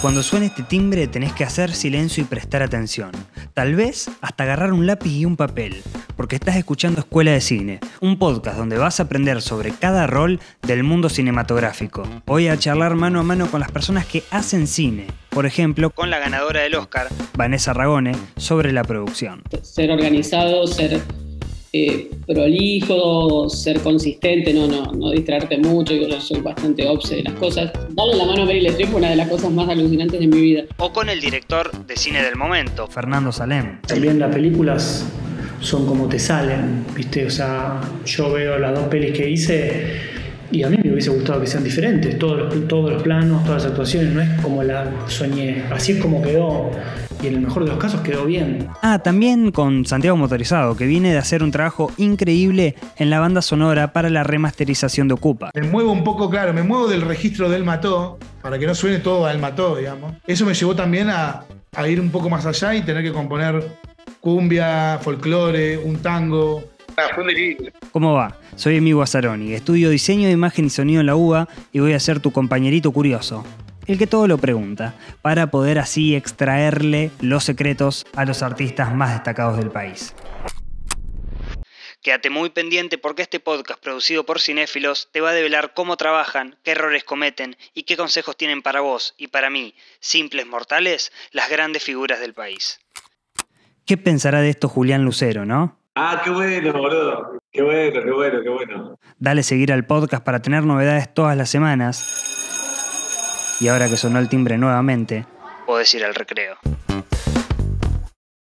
Cuando suene este timbre tenés que hacer silencio y prestar atención. Tal vez hasta agarrar un lápiz y un papel, porque estás escuchando Escuela de Cine, un podcast donde vas a aprender sobre cada rol del mundo cinematográfico. Voy a charlar mano a mano con las personas que hacen cine, por ejemplo, con la ganadora del Oscar, Vanessa Ragone, sobre la producción. Ser organizado, ser eh, prolijo, ser consistente, no, no, no distraerte mucho, yo soy bastante obse de las cosas. Darle la mano a Meryl Streep fue una de las cosas más alucinantes de mi vida. O con el director de cine del momento, Fernando Salem. También las películas son como te salen, ¿viste? O sea, yo veo las dos pelis que hice y a mí me hubiese gustado que sean diferentes, todos los, todos los planos, todas las actuaciones, no es como la soñé, así es como quedó y en el mejor de los casos quedó bien. Ah, también con Santiago Motorizado, que viene de hacer un trabajo increíble en la banda sonora para la remasterización de Ocupa. Me muevo un poco, claro, me muevo del registro del mató, para que no suene todo al mató, digamos. Eso me llevó también a, a ir un poco más allá y tener que componer cumbia, folclore, un tango. Ah, fue un delirio. ¿Cómo va? Soy Emigo Azzaroni, estudio diseño de imagen y sonido en la UBA y voy a ser tu compañerito curioso. El que todo lo pregunta, para poder así extraerle los secretos a los artistas más destacados del país. Quédate muy pendiente porque este podcast producido por cinéfilos te va a develar cómo trabajan, qué errores cometen y qué consejos tienen para vos y para mí, simples mortales, las grandes figuras del país. ¿Qué pensará de esto Julián Lucero, no? Ah, qué bueno, boludo. Qué bueno, qué bueno, qué bueno. Dale seguir al podcast para tener novedades todas las semanas. Y ahora que sonó el timbre nuevamente, puedes ir al recreo.